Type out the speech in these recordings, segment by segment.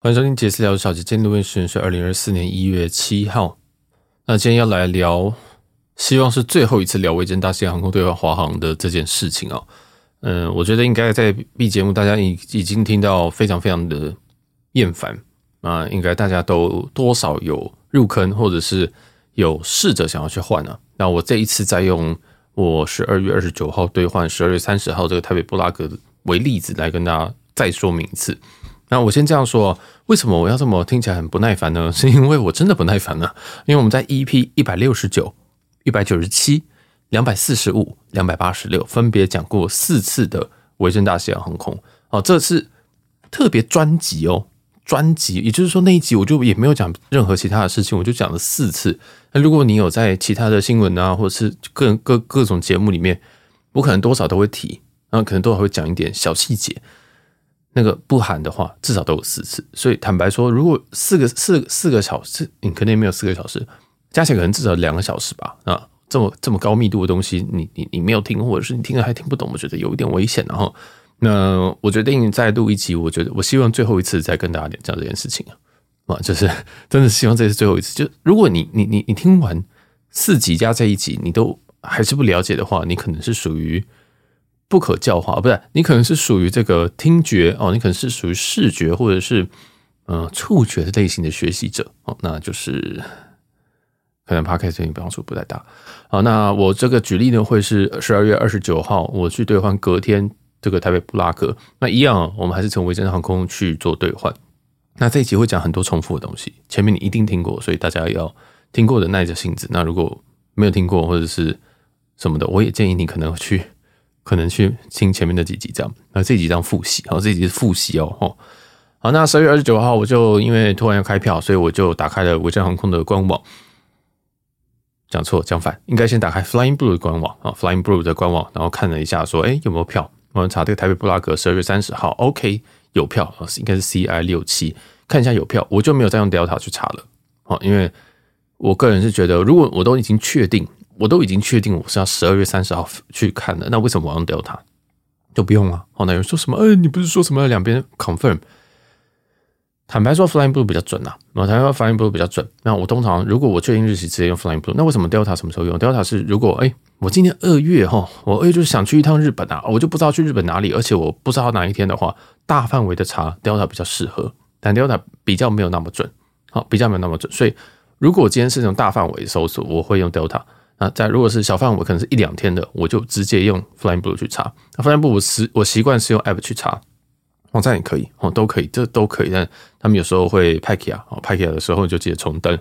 欢迎收听杰斯聊小姐，今天录音时间是二零二四年一月七号。那今天要来聊，希望是最后一次聊维珍大西洋航空兑换华航的这件事情哦。嗯，我觉得应该在 B 节目，大家已已经听到非常非常的厌烦啊，应该大家都多少有入坑，或者是有试着想要去换啊。那我这一次再用我十二月二十九号兑换十二月三十号这个台北布拉格为例子来跟大家再说明一次。那我先这样说，为什么我要这么听起来很不耐烦呢？是因为我真的不耐烦呢。因为我们在 EP 一百六十九、一百九十七、两百四十五、两百八十六分别讲过四次的维珍大西洋航空哦，这是特别专辑哦，专辑，也就是说那一集我就也没有讲任何其他的事情，我就讲了四次。那如果你有在其他的新闻啊，或者是各各各种节目里面，我可能多少都会提，然后可能多少会讲一点小细节。那个不含的话，至少都有四次。所以坦白说，如果四个四四个小时，你可能也没有四个小时，加起来可能至少两个小时吧。啊，这么这么高密度的东西，你你你没有听，或者是你听了还听不懂，我觉得有一点危险。然后，那我决定再录一集。我觉得我希望最后一次再跟大家讲这件事情啊，啊，就是真的希望这是最后一次。就如果你你你你听完四集加这一集，你都还是不了解的话，你可能是属于。不可教化，不是你可能是属于这个听觉哦，你可能是属于视觉或者是呃触觉的类型的学习者哦，那就是可能 Podcast 对你帮助不太大。好，那我这个举例呢，会是十二月二十九号我去兑换隔天这个台北布拉格，那一样我们还是从维珍航空去做兑换。那这一集会讲很多重复的东西，前面你一定听过，所以大家要听过的耐着性子。那如果没有听过或者是什么的，我也建议你可能去。可能去听前面的几集这样，那这几张复习，好，这集是复习哦，好，那十二月二十九号我就因为突然要开票，所以我就打开了维珍航空的官网，讲错讲反，应该先打开 Flying Blue 的官网啊，Flying Blue 的官网，然后看了一下说，哎，有没有票？我们查这个台北布拉格十二月三十号，OK，有票，应该是 CI 六七，看一下有票，我就没有再用 Delta 去查了，好，因为我个人是觉得，如果我都已经确定。我都已经确定我是要十二月三十号去看的，那为什么我用 Delta 就不用啊？好，那有人说什么？哎，你不是说什么两边 confirm？坦白说，Flying Blue 比较准呐。我坦白说，Flying Blue 比较准。那我通常如果我确定日期，直接用 Flying Blue。那为什么 Delta 什么时候用？Delta 是如果哎，我今年二月哈，我二月就是想去一趟日本啊，我就不知道去日本哪里，而且我不知道哪一天的话，大范围的查 Delta 比较适合，但 Delta 比较没有那么准，好，比较没有那么准。所以如果我今天是那种大范围搜索，我会用 Delta。那在如果是小范围，可能是一两天的，我就直接用 Flying Blue 去查。那 Flying Blue 我习我习惯是用 App 去查，网站也可以哦，都可以，这都可以。但他们有时候会派卡哦，派卡的时候就记得重登。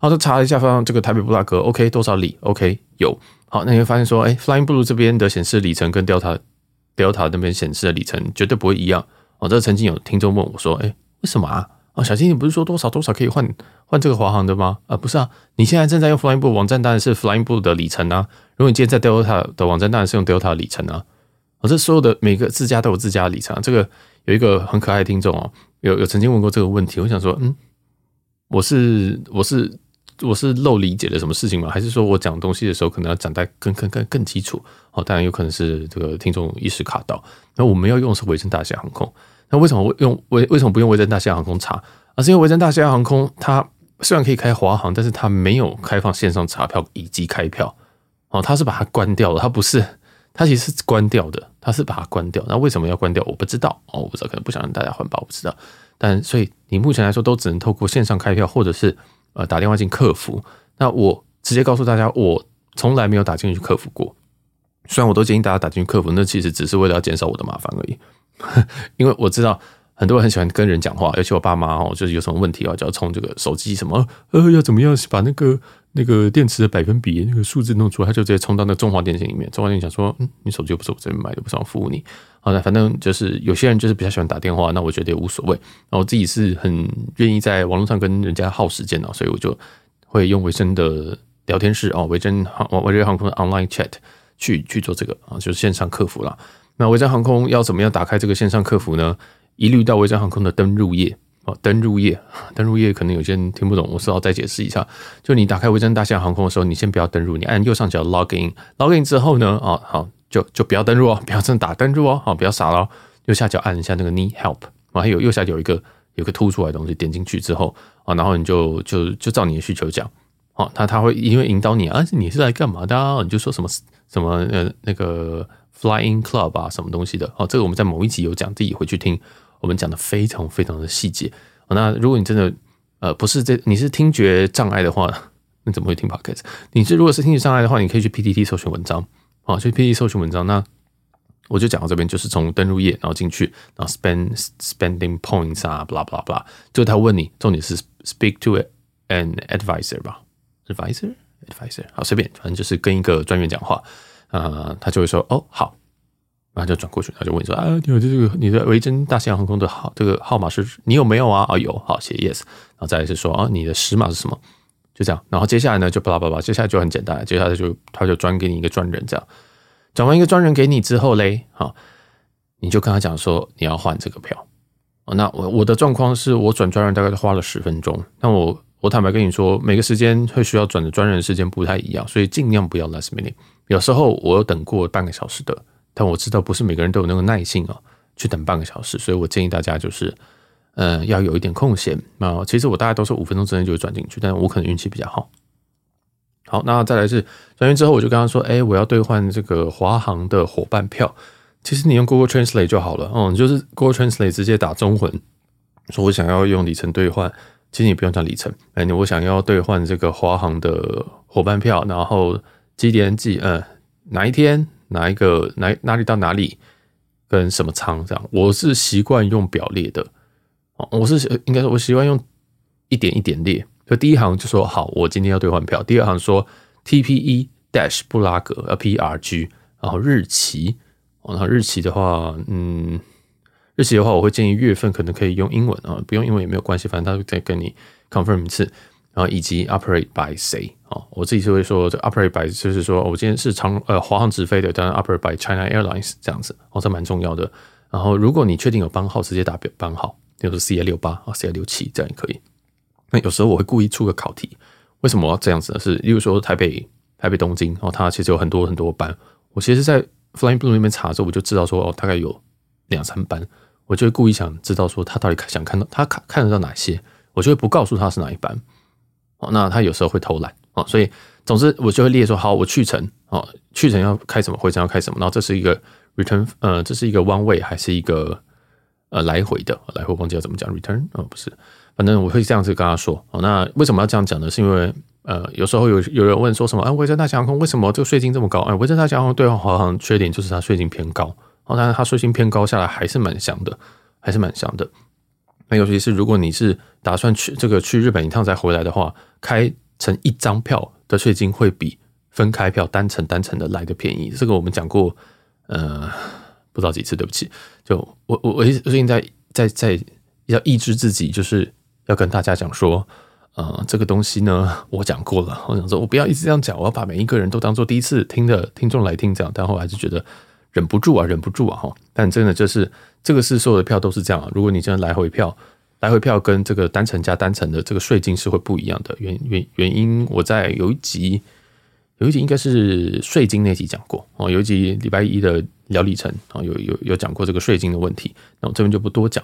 然后就查了一下，发现这个台北布拉格 OK 多少里 OK 有。好，那你会发现说，哎，Flying Blue 这边的显示里程跟 Delta Delta 那边显示的里程绝对不会一样。哦，这曾经有听众问我说，哎，为什么啊？啊，小金，你不是说多少多少可以换换这个华航的吗？啊，不是啊，你现在正在用 Flying Blue 网站，当然是 Flying Blue 的里程啊。如果你今天在 Delta 的网站，当然是用 Delta 的里程啊。我这所有的每个自家都有自家的里程啊。这个有一个很可爱的听众哦，有有曾经问过这个问题，我想说，嗯，我是我是我是漏理解了什么事情吗？还是说我讲东西的时候可能要讲得更更更更基础？哦，当然有可能是这个听众一时卡到。那我们要用的是维珍大西洋航空。那为什么用为为什么不用维珍大西洋航空查？而是因为维珍大西洋航空它虽然可以开华航，但是它没有开放线上查票以及开票哦，它是把它关掉了。它不是，它其实是关掉的，它是把它关掉。那为什么要关掉？我不知道哦，我不知道，可能不想让大家换吧，我不知道。但所以你目前来说都只能透过线上开票，或者是呃打电话进客服。那我直接告诉大家，我从来没有打进去客服过。虽然我都建议大家打进去客服，那其实只是为了要减少我的麻烦而已。因为我知道很多人很喜欢跟人讲话，尤其我爸妈哦，就是有什么问题哦，就要从这个手机什么呃，要怎么样把那个那个电池的百分比那个数字弄出来，他就直接冲到那中华电信里面。中华电信想说，嗯，你手机又不是我这边买的，不是我服务你。好的，反正就是有些人就是比较喜欢打电话，那我觉得也无所谓。那我自己是很愿意在网络上跟人家耗时间的，所以我就会用维珍的聊天室哦，维珍航维珍航空的 online chat 去去做这个啊，就是线上客服啦。那维珍航空要怎么样打开这个线上客服呢？一律到维珍航空的登入页哦，登入页，登入页可能有些人听不懂，我是要再解释一下。就你打开维珍大西洋航空的时候，你先不要登入，你按右上角 login，login 之后呢，啊好，就就不要登入哦，不要真的打登入哦，好，不要傻了。右下角按一下那个 need help，还有右下角有一个有个凸出来的东西，点进去之后啊，然后你就就就照你的需求讲，哦，他他会因为引导你啊，你是来干嘛的？你就说什么什么呃那个 Flying Club 啊，什么东西的哦，这个我们在某一集有讲，自己回去听，我们讲的非常非常的细节。那如果你真的呃不是这你是听觉障碍的话，你怎么会听 Podcast？你是如果是听觉障碍的话，你可以去 PTT 搜寻文章，啊，去 PTT 搜寻文章那。我就讲到这边，就是从登入页，然后进去，然后 spend spending points 啊，blah blah blah，就他问你，重点是 speak to an advisor 吧，advisor advisor，好随便，反正就是跟一个专员讲话，呃，他就会说哦好，然后就转过去，他就问说啊，你有这个你的维珍大西洋航空的号这个号码是你有没有啊？啊、有，好写 yes，然后再来是说啊、你的时码是什么？就这样，然后接下来呢就巴拉巴拉接下来就很简单，接下来就他就转给你一个专人这样。转完一个专人给你之后嘞，好，你就跟他讲说你要换这个票。那我我的状况是我转专人大概花了十分钟。那我我坦白跟你说，每个时间会需要转的专人时间不太一样，所以尽量不要 last minute。有时候我等过半个小时的，但我知道不是每个人都有那个耐性啊，去等半个小时。所以我建议大家就是，呃，要有一点空闲。那其实我大概都是五分钟之内就会转进去，但我可能运气比较好。好，那再来是转运之后，我就跟他说：“哎，我要兑换这个华航的伙伴票。其实你用 Google Translate 就好了，哦，就是 Google Translate 直接打中文，说我想要用里程兑换。其实你不用讲里程，哎，我想要兑换这个华航的伙伴票，然后几点几，嗯，哪一天，哪一个，哪哪里到哪里，跟什么舱这样。我是习惯用表列的，哦，我是应该说，我习惯用一点一点列。”就第一行就说好，我今天要兑换票。第二行说 TPE dash 布拉格呃 PRG，然后日期，然后日期的话，嗯，日期的话，我会建议月份可能可以用英文啊，不用英文也没有关系，反正他会再跟你 confirm 一次。然后以及 operate by 谁啊？我自己就会说这 operate by 就是说我今天是长呃华航直飞的，当然 operate by China Airlines 这样子哦，这蛮重要的。然后如果你确定有班号，直接打表班号，比如说 CA 六八啊 CA 六七这样也可以。那有时候我会故意出个考题，为什么要这样子呢？是，例如说台北、台北、东京，哦，它其实有很多很多班。我其实，在 Flying Blue 那边查的时候，我就知道说，哦，大概有两三班。我就会故意想知道说，他到底想看到他看看得到哪些，我就会不告诉他是哪一班。哦，那他有时候会偷懒哦，所以总之我就会列说，好，我去程哦，去程要开什么，回程要开什么，然后这是一个 return，呃，这是一个 one way 还是一个呃来回的？来回忘记要怎么讲 return，哦，不是。反正我会这样子跟他说哦。那为什么要这样讲呢？是因为呃，有时候有有人问说什么啊，维珍大西洋航空为什么这个税金这么高？哎，维珍大西洋航空兑换华航缺点就是它税金偏高哦。但是它税金偏高下来还是蛮香的，还是蛮香的。那尤其是如果你是打算去这个去日本一趟再回来的话，开成一张票的税金会比分开票单程单程的来的便宜。这个我们讲过，呃，不知道几次，对不起。就我我我最近在在在要抑制自己，就是。要跟大家讲说，呃，这个东西呢，我讲过了。我想说，我不要一直这样讲，我要把每一个人都当做第一次听的听众来听讲。但后来还是觉得忍不住啊，忍不住啊，哈。但真的就是这个是所有的票都是这样啊。如果你真的来回票，来回票跟这个单程加单程的这个税金是会不一样的。原原原因，我在有一集有一集应该是税金那集讲过哦。有一集礼拜一的聊里程啊，有有有讲过这个税金的问题。那我这边就不多讲。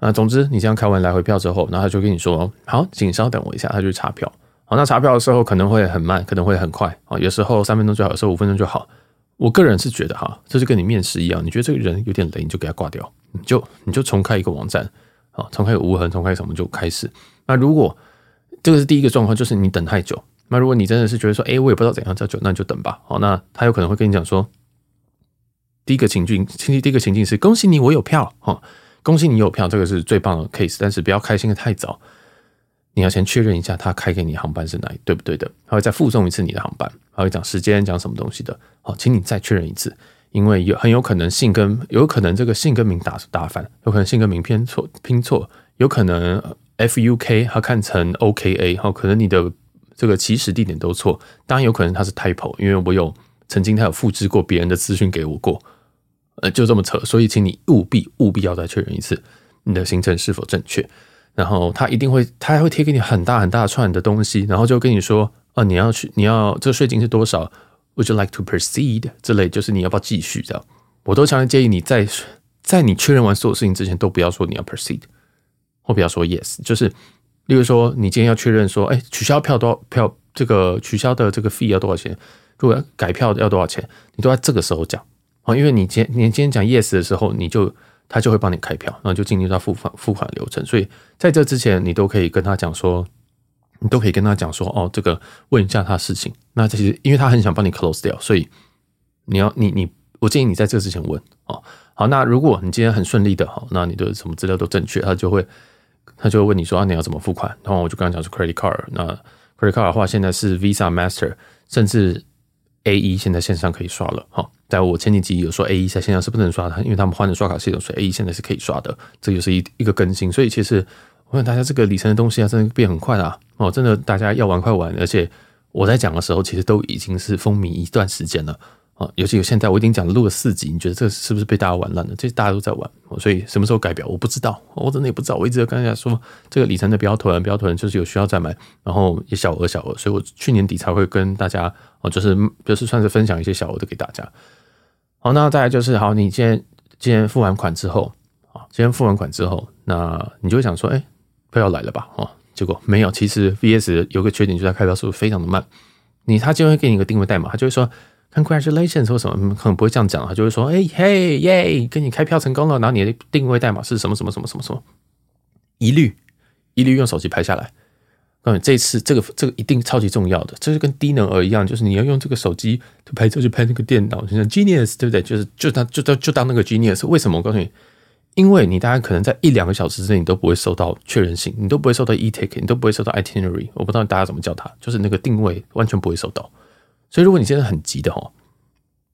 啊，总之你这样开完来回票之后，然后他就跟你说：“好，请稍等我一下。”他就查票。好，那查票的时候可能会很慢，可能会很快啊。有时候三分钟就好，有时候五分钟就好。我个人是觉得哈，这就跟你面试一样，你觉得这个人有点雷，你就给他挂掉，你就你就重开一个网站，啊，重开个无痕，重开什么就开始。那如果这个是第一个状况，就是你等太久。那如果你真的是觉得说，哎，我也不知道怎样叫久，那你就等吧。好，那他有可能会跟你讲说，第一个情境，第一个情境是恭喜你，我有票，哈。恭喜你有票，这个是最棒的 case，但是不要开心的太早。你要先确认一下他开给你航班是哪里，对不对的？他会再附送一次你的航班，他会讲时间，讲什么东西的。好，请你再确认一次，因为有很有可能姓跟有可能这个姓跟名打打反，有可能姓跟名偏错拼错，有可能 F U K 他看成 O K A，好，可能你的这个起始地点都错。当然有可能他是 typo，因为我有曾经他有复制过别人的资讯给我过。呃，就这么扯，所以请你务必务必要再确认一次你的行程是否正确。然后他一定会，他还会贴给你很大很大串的东西，然后就跟你说，哦，你要去，你要这个税金是多少？Would you like to proceed？这类就是你要不要继续这样。我都强烈建议你在在你确认完所有事情之前，都不要说你要 proceed。或不要说 yes，就是例如说你今天要确认说，哎，取消票多少票，这个取消的这个 fee 要多少钱？如果要改票要多少钱？你都在这个时候讲啊，因为你今你今天讲 yes 的时候，你就他就会帮你开票，然后就进入到付款付款流程。所以在这之前，你都可以跟他讲说，你都可以跟他讲说，哦，这个问一下他事情。那其实因为他很想帮你 close 掉，所以你要你你，我建议你在这之前问哦。好，那如果你今天很顺利的，好，那你的什么资料都正确，他就会他就会问你说啊，你要怎么付款？然后我就刚刚讲是 credit card，那 credit card 的话，现在是 Visa、Master，甚至 A 一现在线上可以刷了。哈，但我前几集有说 A 一在线上是不能刷的，因为他们换了刷卡系统，所以 A 一现在是可以刷的。这就是一一个更新，所以其实我想大家，这个里程的东西啊，真的变很快啊！哦，真的大家要玩快玩，而且我在讲的时候，其实都已经是风靡一段时间了。啊，尤其有现在我已经讲录了四集，你觉得这是不是被大家玩烂了？这大家都在玩，所以什么时候改表我不知道，我真的也不知道。我一直跟大家说，这个里程的不要囤，不要囤，就是有需要再买，然后也小额小额，所以我去年底才会跟大家哦，就是就是算是分享一些小额的给大家。好，那再来就是好，你今天今天付完款之后，啊，今天付完款之后，那你就会想说，哎，票要来了吧？哦，结果没有。其实 VS 有个缺点，就是它开票速度非常的慢。你他就会给你一个定位代码，他就会说。Congratulations 或什么，可能不会这样讲，他就会说：“哎嘿耶，跟你开票成功了。”然后你的定位代码是什么什么什么什么什么，一律一律用手机拍下来。告诉你，这次这个这个一定超级重要的，这是跟低能儿一样，就是你要用这个手机拍照，就拍那个电脑，就像 Genius 对不对？就是就当就当就当那个 Genius。为什么？我告诉你，因为你大概可能在一两个小时之内，你都不会收到确认信，你都不会收到 e-ticket，你都不会收到 itinerary。我不知道大家怎么叫它，就是那个定位完全不会收到。所以，如果你现在很急的哦，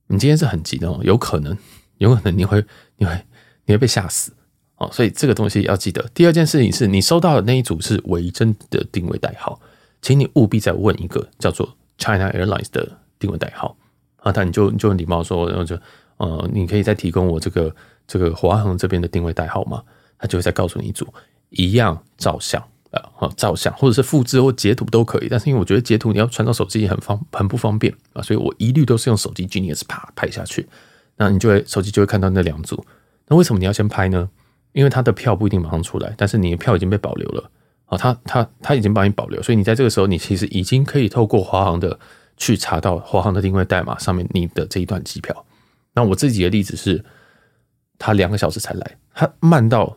你今天是很急的哦，有可能，有可能你会，你会，你会被吓死哦。所以这个东西要记得。第二件事情是你收到的那一组是维珍的定位代号，请你务必再问一个叫做 China Airlines 的定位代号啊。他你就你就礼貌说，然后就呃，你可以再提供我这个这个华航这边的定位代号吗？他就会再告诉你一组一样照相。啊，照相或者是复制或截图都可以，但是因为我觉得截图你要传到手机也很方很不方便啊，所以我一律都是用手机 Genius 啪拍下去，那你就会手机就会看到那两组。那为什么你要先拍呢？因为他的票不一定马上出来，但是你的票已经被保留了啊，他他他已经帮你保留，所以你在这个时候你其实已经可以透过华航的去查到华航的定位代码上面你的这一段机票。那我自己的例子是，他两个小时才来，他慢到。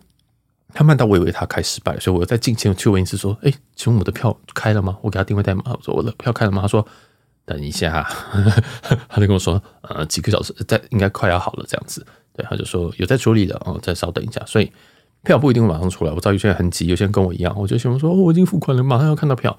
他慢到我以为他开失败，所以我再进前去问一次，说：“哎，请问我的票开了吗？”我给他定位代码，我说：“我的票开了吗？”他说：“等一下。”他就跟我说：“呃，几个小时，在应该快要好了，这样子。”对，他就说有在处理的，哦，再稍等一下。所以票不一定会马上出来。我知道有些人很急，有些人跟我一样，我就希望说：“哦，我已经付款了，马上要看到票，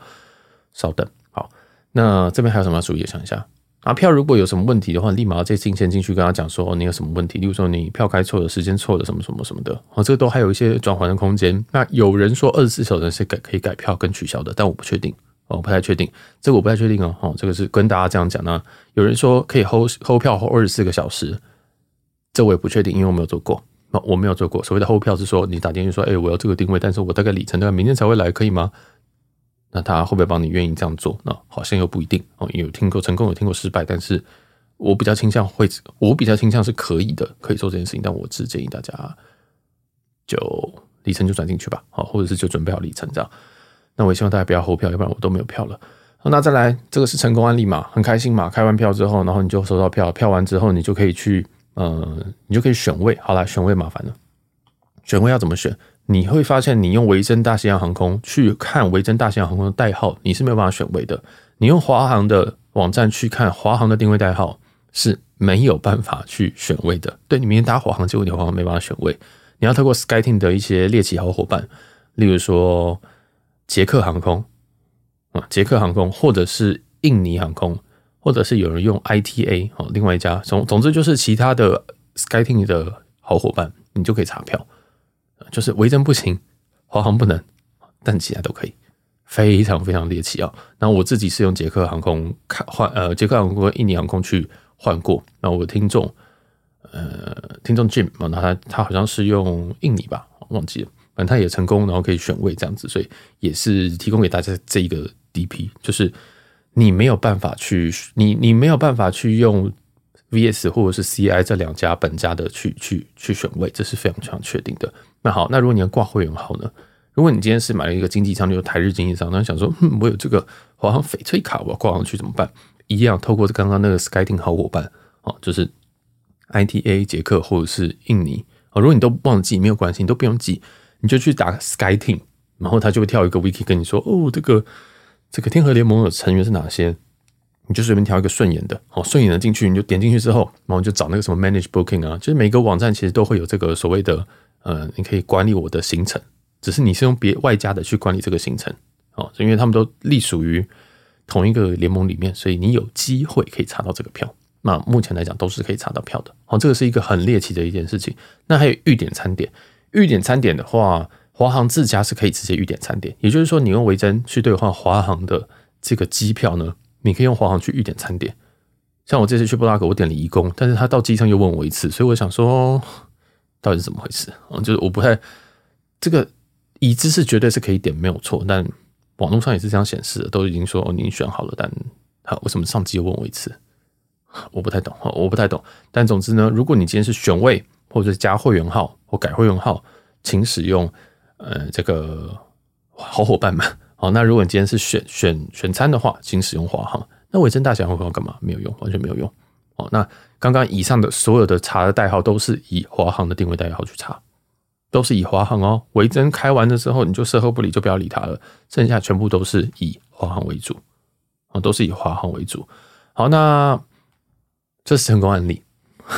稍等。”好，那这边还有什么要注意？想一下。啊票如果有什么问题的话，立马要再进线进去跟他讲说，你有什么问题？例如说你票开错了，时间错了，什么什么什么的，哦，这个都还有一些转圜的空间。那有人说二十四小时是改可以改票跟取消的，但我不确定，哦，不太确定，这个我不太确定哦，哦，这个是跟大家这样讲呢。有人说可以 hold hold 票后二十四个小时，这我也不确定，因为我没有做过，哦，我没有做过。所谓的后票是说你打电话说，哎，我要这个定位，但是我大概里程大概明天才会来，可以吗？那他会不会帮你愿意这样做？那好像又不一定哦，有听过成功，有听过失败，但是。我比较倾向会，我比较倾向是可以的，可以做这件事情。但我只建议大家就里程就转进去吧，好，或者是就准备好里程这样。那我也希望大家不要后票，要不然我都没有票了。那再来，这个是成功案例嘛，很开心嘛。开完票之后，然后你就收到票，票完之后你就可以去，呃，你就可以选位。好啦，选位麻烦了，选位要怎么选？你会发现，你用维珍大西洋航空去看维珍大西洋航空的代号，你是没有办法选位的。你用华航的网站去看华航的定位代号。是没有办法去选位的。对，你明天搭华航，结果你华航没办法选位。你要透过 SkyTeam 的一些猎奇好伙伴，例如说捷克航空啊，捷克航空，或者是印尼航空，或者是有人用 ITA 哦，另外一家总总之就是其他的 SkyTeam 的好伙伴，你就可以查票。就是维珍不行，华航不能，但其他都可以。非常非常猎奇啊！那我自己是用捷克航空换呃，捷克航空和印尼航空去。换过，那我的听众，呃，听众 Jim 嘛，那他他好像是用印尼吧，忘记了，反正他也成功，然后可以选位这样子，所以也是提供给大家这一个 DP，就是你没有办法去，你你没有办法去用 VS 或者是 CI 这两家本家的去去去选位，这是非常非常确定的。那好，那如果你要挂会员号呢？如果你今天是买了一个经济舱，就是台日经济舱，那想说，嗯，我有这个华航翡翠卡，我要挂上去怎么办？一样，透过刚刚那个 SkyTeam 好伙伴，哦，就是 ITA 捷克或者是印尼，哦，如果你都忘记，没有关系，你都不用记，你就去打 SkyTeam，然后他就会跳一个 Wiki 跟你说，哦，这个这个天河联盟的成员是哪些？你就随便挑一个顺眼的，哦，顺眼的进去，你就点进去之后，然后就找那个什么 Manage Booking 啊，就是每个网站其实都会有这个所谓的，呃，你可以管理我的行程。只是你是用别外加的去管理这个行程，哦，因为他们都隶属于同一个联盟里面，所以你有机会可以查到这个票。那目前来讲都是可以查到票的，哦，这个是一个很猎奇的一件事情。那还有预点餐点，预点餐点的话，华航自家是可以直接预点餐点，也就是说，你用维珍去兑换华航的这个机票呢，你可以用华航去预点餐点。像我这次去布拉格，我点了移工，但是他到机场又问我一次，所以我想说，到底是怎么回事？哦，就是我不太这个。已知是绝对是可以点，没有错。但网络上也是这样显示的，都已经说哦，你选好了。但他为什么上机又问我一次？我不太懂，我不太懂。但总之呢，如果你今天是选位或者是加会员号或改会员号，请使用呃这个好伙伴们。好，那如果你今天是选选选餐的话，请使用华航。那维珍大西洋航空要干嘛？没有用，完全没有用。哦，那刚刚以上的所有的查的代号都是以华航的定位代号去查。都是以华航哦，维珍开完的时候你就售后不理，就不要理他了。剩下全部都是以华航为主啊，都是以华航为主。好，那这是成功案例，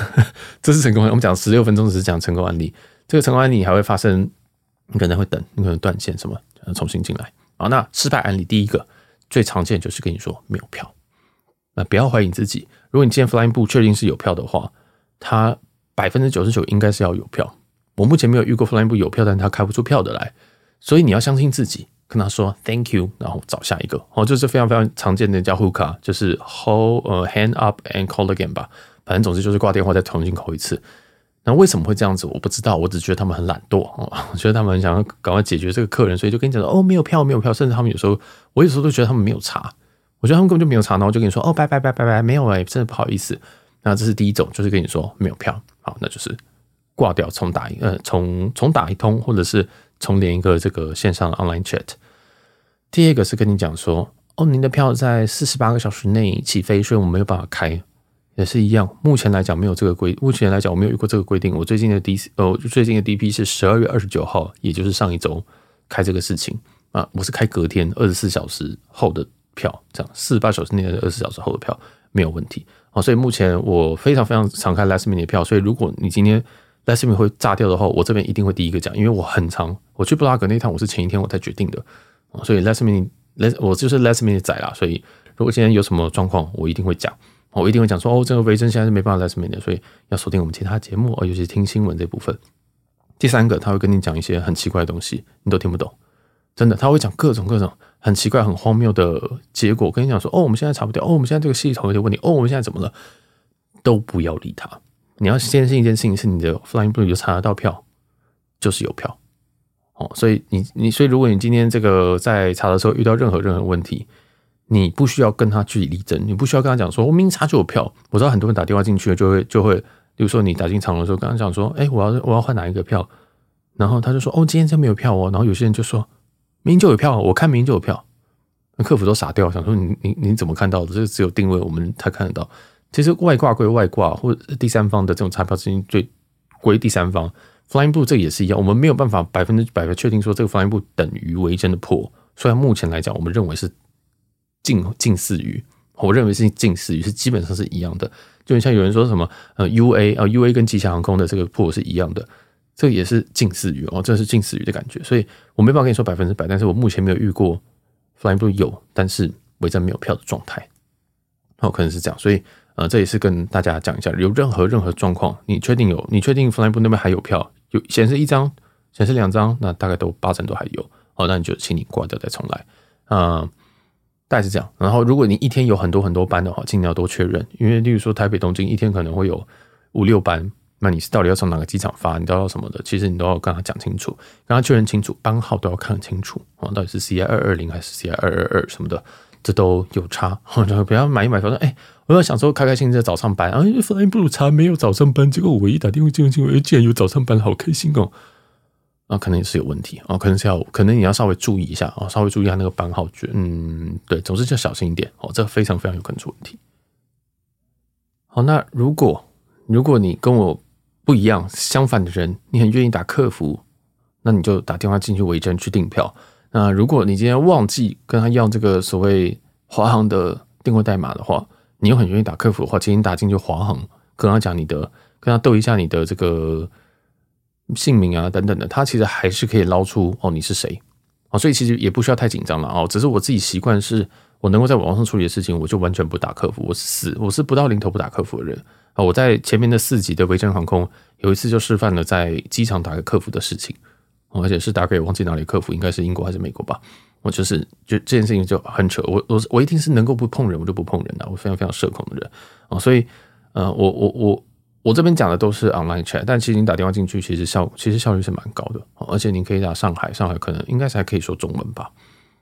这是成功案例。我们讲十六分钟只是讲成功案例，这个成功案例还会发生，你可能会等，你可能断线什么，重新进来。好，那失败案例第一个最常见就是跟你说没有票，那不要怀疑你自己。如果你今天 Flying 部确定是有票的话，他百分之九十九应该是要有票。我目前没有遇过 Flying 部有票，但他开不出票的来，所以你要相信自己，跟他说 Thank you，然后找下一个哦，这是非常非常常见的叫 Hookah，就是 Hold 呃 Hand up and call again 吧，反正总之就是挂电话再重新 call 一次。那为什么会这样子？我不知道，我只觉得他们很懒惰哦，我觉得他们很想要赶快解决这个客人，所以就跟你讲说哦没有票没有票，甚至他们有时候我有时候都觉得他们没有查，我觉得他们根本就没有查，然后就跟你说哦拜拜拜拜拜没有哎，真的不好意思。那这是第一种，就是跟你说没有票，好，那就是。挂掉，重打一呃，重重打一通，或者是重连一个这个线上 online chat。第二个是跟你讲说，哦，您的票在四十八个小时内起飞，所以我们没有办法开，也是一样。目前来讲没有这个规，目前来讲我没有遇过这个规定。我最近的 D 呃，最近的 DP 是十二月二十九号，也就是上一周开这个事情啊，我是开隔天二十四小时后的票，这样四十八小时内的二十四小时后的票没有问题。啊，所以目前我非常非常常开 last minute 的票，所以如果你今天 last minute 会炸掉的话，我这边一定会第一个讲，因为我很长我去布拉格那趟，我是前一天我才决定的，所以 last minute 我就是 last minute 仔啦，所以如果今天有什么状况，我一定会讲，我一定会讲说哦，这个维珍现在是没办法 last minute，所以要锁定我们其他节目哦，尤其是听新闻这部分。第三个，他会跟你讲一些很奇怪的东西，你都听不懂，真的，他会讲各种各种很奇怪、很荒谬的结果，跟你讲说哦，我们现在查不掉，哦，我们现在这个系统有点问题，哦，我们现在怎么了，都不要理他。你要坚信一件事情，是你的 Flying Blue 就查得到票，就是有票哦。所以你你所以如果你今天这个在查的时候遇到任何任何问题，你不需要跟他据理力争，你不需要跟他讲说我明查就有票。我知道很多人打电话进去就会就会，比如说你打进场的时候，刚刚讲说，哎，我要我要换哪一个票，然后他就说，哦，今天真没有票哦。然后有些人就说，明就有票，我看明就有票，那客服都傻掉，想说你你你怎么看到的？这只有定位我们才看得到。其实外挂归外挂，或者第三方的这种查票资金，最归第三方。Flying Blue 这也是一样，我们没有办法百分之百的确定说这个 Flying Blue 等于维珍的破。虽然目前来讲，我们认为是近近似于，我认为是近似于，是基本上是一样的。就像有人说什么呃 UA 啊 UA 跟吉祥航空的这个破是一样的，这也是近似于哦，这是近似于的感觉。所以我没办法跟你说百分之百，但是我目前没有遇过 Flying Blue 有，但是维珍没有票的状态。哦，可能是这样，所以。呃，这也是跟大家讲一下，有任何任何状况，你确定有，你确定 Flying Blue 那边还有票，有显示一张，显示两张，那大概都八成都还有，哦，那你就请你挂掉再重来，呃，大概是这样。然后，如果你一天有很多很多班的话，尽量多确认，因为例如说台北东京一天可能会有五六班，那你是到底要从哪个机场发，你都要什么的，其实你都要跟他讲清楚，跟他确认清楚，班号都要看清楚，啊，到底是 CI 二二零还是 CI 二二二什么的。这都有差，然后不要买一买，说哎，我要想说开开心心的早上班，啊，Flying Blue 查没有早上班，结果我一打电话进入进，哎，竟然有早上班，好开心哦！啊，可能也是有问题啊，可能是要，可能你要稍微注意一下啊，稍微注意一下那个班号卷，嗯，对，总之就小心一点哦，这非常非常有可能出问题。好，那如果如果你跟我不一样，相反的人，你很愿意打客服，那你就打电话进去维珍去订票。那如果你今天忘记跟他要这个所谓华航的订货代码的话，你又很愿意打客服的话，请你打进去华航，跟他讲你的，跟他斗一下你的这个。姓名啊，等等的，他其实还是可以捞出哦，你是谁哦，所以其实也不需要太紧张了哦。只是我自己习惯是，我能够在网上处理的事情，我就完全不打客服。我是死，我是不到临头不打客服的人啊。我在前面的四集的维珍航空有一次就示范了在机场打给客服的事情，而且是打给忘记哪里客服，应该是英国还是美国吧。我就是就这件事情就很扯，我我我一定是能够不碰人，我就不碰人的，我非常非常社恐的人啊。所以呃，我我我。我这边讲的都是 online chat，但其实你打电话进去，其实效其实效率是蛮高的，而且你可以打上海，上海可能应该是还可以说中文吧。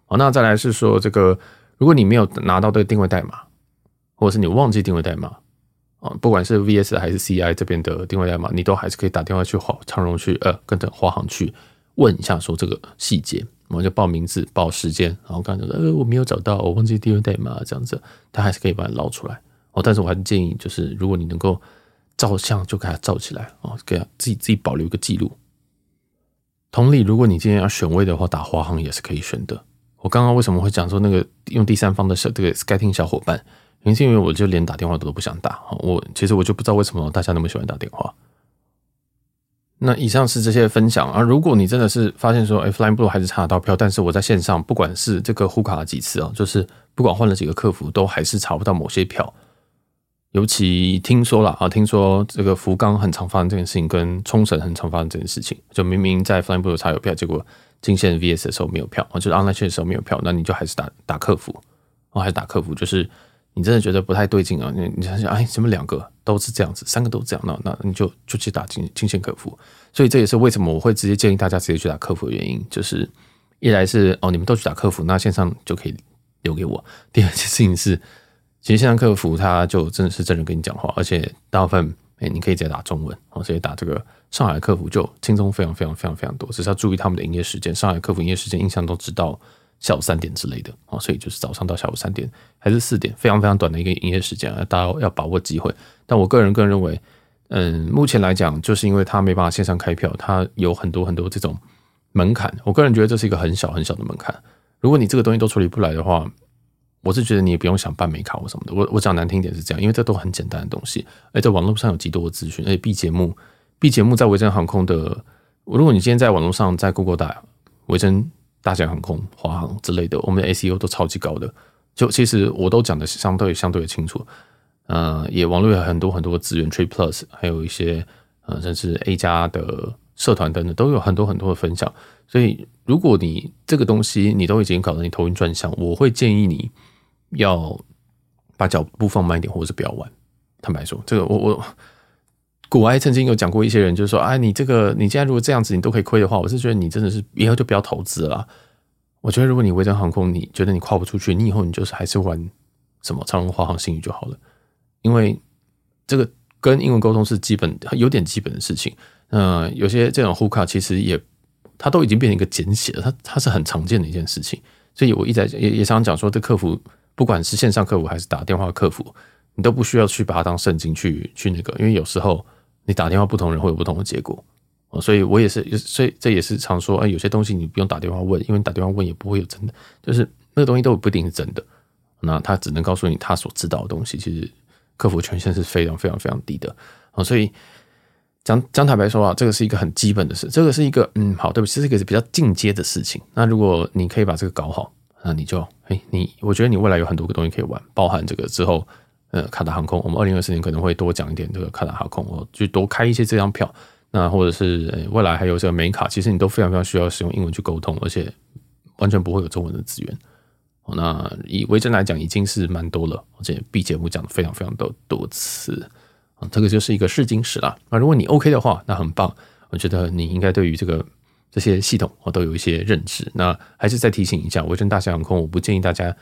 好，那再来是说这个，如果你没有拿到这个定位代码，或者是你忘记定位代码啊，不管是 VS 还是 CI 这边的定位代码，你都还是可以打电话去华长荣去呃跟着华航去问一下，说这个细节，我们就报名字、报时间，然后刚才说呃我没有找到，我忘记定位代码这样子，他还是可以把它捞出来哦。但是我还是建议，就是如果你能够。照相就给它照起来哦，给它自己自己保留一个记录。同理，如果你今天要选位的话，打华航也是可以选的。我刚刚为什么会讲说那个用第三方的小这个 SkyTeam 小伙伴，原因是因为我就连打电话都不想打。我其实我就不知道为什么大家那么喜欢打电话。那以上是这些分享啊。如果你真的是发现说，哎，Flying Blue 还是查得到票，但是我在线上不管是这个呼卡几次啊，就是不管换了几个客服，都还是查不到某些票。尤其听说了啊，听说这个福冈很常发生这件事情，跟冲绳很常发生这件事情，就明明在 Flybu 查有票，结果进线 VS 的时候没有票，就是 online 的时候没有票，那你就还是打打客服，哦，还是打客服，就是你真的觉得不太对劲啊，你你想想，哎，怎么两个都是这样子，三个都这样，那那你就就去打进进线客服，所以这也是为什么我会直接建议大家直接去打客服的原因，就是一来是哦，你们都去打客服，那线上就可以留给我；第二件事情是。其实线上客服他就真的是真人跟你讲话，而且大部分哎，你可以直接打中文，哦，直接打这个上海客服就轻松非常非常非常非常多。只是要注意他们的营业时间，上海客服营业时间印象都直到下午三点之类的哦，所以就是早上到下午三点还是四点，非常非常短的一个营业时间，大家要把握机会。但我个人个人认为，嗯，目前来讲，就是因为他没办法线上开票，他有很多很多这种门槛。我个人觉得这是一个很小很小的门槛。如果你这个东西都处理不来的话，我是觉得你也不用想办美卡或什么的，我我讲难听点是这样，因为这都很简单的东西，而在网络上有极多的资讯，而且 B 节目，B 节目在维珍航空的，如果你今天在网络上在 Google 打维珍大西洋航空、华航之类的，我们的 SEO 都超级高的，就其实我都讲的相对相对的清楚，呃，也网络有很多很多的资源，Trip Plus，还有一些呃甚至 A 加的社团等等，都有很多很多的分享，所以如果你这个东西你都已经搞得你头晕转向，我会建议你。要把脚步放慢一点，或者是不要玩。坦白说，这个我我古埃曾经有讲过一些人，就是说，哎，你这个你现在如果这样子，你都可以亏的话，我是觉得你真的是以后就不要投资了。我觉得如果你维珍航空，你觉得你跨不出去，你以后你就是还是玩什么长荣、华航、新宇就好了，因为这个跟英文沟通是基本有点基本的事情。嗯、有些这种呼卡其实也它都已经变成一个简写了，它它是很常见的一件事情。所以我一直在也也常常讲说，这客服。不管是线上客服还是打电话客服，你都不需要去把它当圣经去去那个，因为有时候你打电话不同人会有不同的结果，所以我也是，所以这也是常说，哎，有些东西你不用打电话问，因为你打电话问也不会有真的，就是那个东西都不一定是真的，那他只能告诉你他所知道的东西，其实客服权限是非常非常非常低的。啊，所以讲讲坦白说啊，这个是一个很基本的事，这个是一个嗯，好，对不起，这个是比较进阶的事情，那如果你可以把这个搞好。那你就哎，你我觉得你未来有很多个东西可以玩，包含这个之后，呃，卡达航空，我们二零二四年可能会多讲一点这个卡达航空，我就多开一些这张票。那或者是未来还有这个美卡，其实你都非常非常需要使用英文去沟通，而且完全不会有中文的资源。那以维珍来讲，已经是蛮多了，而且 B 节目讲的非常非常的多次啊，这个就是一个试金石啦。那如果你 OK 的话，那很棒，我觉得你应该对于这个。这些系统我都有一些认知，那还是再提醒一下，维珍大西洋航空，我不建议大家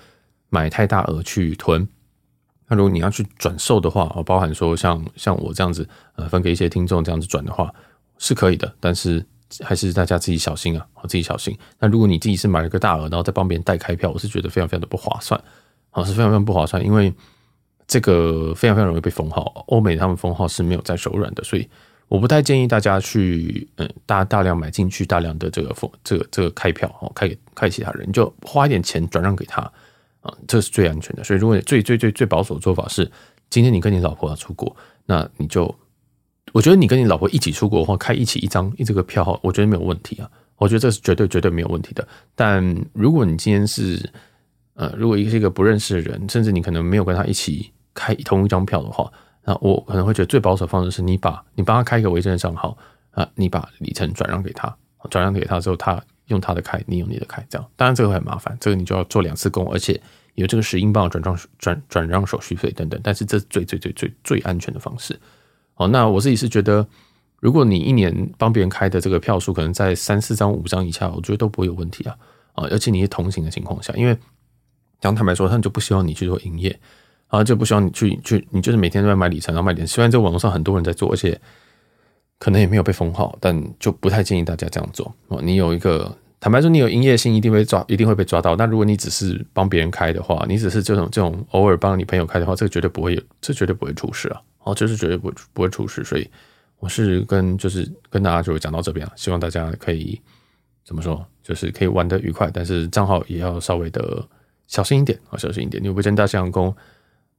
买太大额去囤。那如果你要去转售的话，包含说像像我这样子，呃，分给一些听众这样子转的话，是可以的，但是还是大家自己小心啊，自己小心。那如果你自己是买了个大额，然后再帮别人代开票，我是觉得非常非常的不划算，啊，是非常非常不划算，因为这个非常非常容易被封号。欧美他们封号是没有在手软的，所以我不太建议大家去嗯大大量买进去大量的这个这个这个开票哦，开给开其他人，就花一点钱转让给他啊，这是最安全的。所以如果最最最最保守的做法是，今天你跟你老婆要出国，那你就。我觉得你跟你老婆一起出国的话，开一起一张一这个票，我觉得没有问题啊。我觉得这是绝对绝对没有问题的。但如果你今天是呃，如果一个是一个不认识的人，甚至你可能没有跟他一起开同一张票的话，那我可能会觉得最保守方式是你把你帮他开一个微证账号啊，你把里程转让给他，转让给他之后，他用他的开，你用你的开，这样。当然这个会很麻烦，这个你就要做两次工，而且有这个十英镑转账转转让手续费等等。但是这是最最最最最安全的方式。哦，那我自己是觉得，如果你一年帮别人开的这个票数可能在三四张、五张以下，我觉得都不会有问题啊。啊，而且你是同行的情况下，因为讲坦白说，他们就不希望你去做营业啊，就不希望你去去，你就是每天都在买里程，然后卖点。虽然这网络上很多人在做，而且可能也没有被封号，但就不太建议大家这样做。哦，你有一个坦白说，你有营业性，一定会抓，一定会被抓到。但如果你只是帮别人开的话，你只是这种这种偶尔帮你朋友开的话，这个绝对不会有，这绝对不会出事啊。哦，就是绝对不不会出事，所以我是跟就是跟大家就讲到这边了，希望大家可以怎么说，就是可以玩得愉快，但是账号也要稍微的小心一点啊，小心一点。因为维珍大西洋航空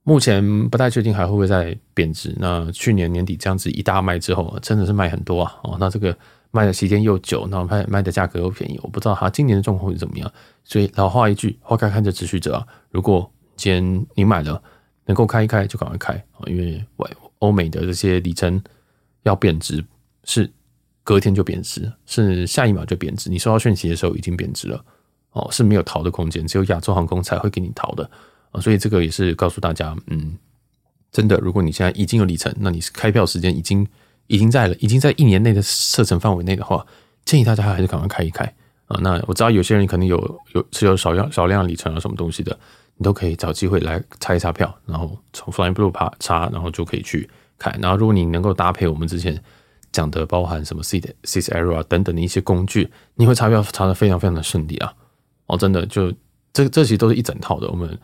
目前不太确定还会不会再贬值。那去年年底这样子一大卖之后，真的是卖很多啊。哦，那这个卖的时间又久，然后卖卖的价格又便宜，我不知道它今年的状况会怎么样。所以老话一句，花开看着持续者啊。如果今天你买了。能够开一开就赶快开啊！因为外欧美的这些里程要贬值，是隔天就贬值，是下一秒就贬值。你收到讯息的时候已经贬值了哦，是没有逃的空间，只有亚洲航空才会给你逃的！所以这个也是告诉大家，嗯，真的，如果你现在已经有里程，那你是开票时间已经已经在了，已经在一年内的射程范围内的话，建议大家还是赶快开一开啊！那我知道有些人可能有有持有少量少量里程啊，什么东西的。你都可以找机会来查一查票，然后从 Flying Blue 爬查，然后就可以去看。然后如果你能够搭配我们之前讲的，包含什么 Seat Seat Arrow 等等的一些工具，你会查票查得非常非常的顺利啊！哦，真的，就这这其实都是一整套的。我们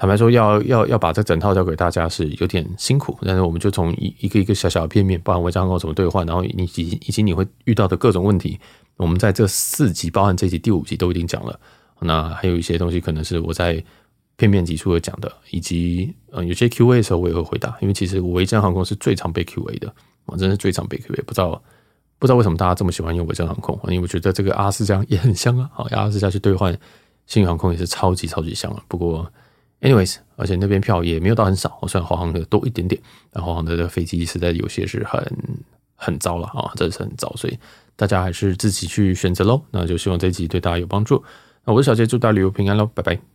坦白说要，要要把这整套交给大家是有点辛苦，但是我们就从一一个一个小小的片面，包含违章号怎么兑换，然后以及以及你会遇到的各种问题，我们在这四集，包含这集第五集都已经讲了。那还有一些东西可能是我在。片面几处的讲的，以及嗯，有些 Q&A 的时候我也会回答，因为其实维珍航空是最常被 Q&A 的，我真的是最常被 Q&A，不知道不知道为什么大家这么喜欢用维珍航空，因为我觉得这个阿斯加 也很香啊，好，阿斯加去兑换新宇航空也是超级超级香啊。不过，anyways，而且那边票也没有到很少，我算华航的多一点点，但华航的飞机实在有些是很很糟了啊，真的是很糟，所以大家还是自己去选择喽。那就希望这集对大家有帮助。那我是小杰，祝大家旅游平安喽，拜拜。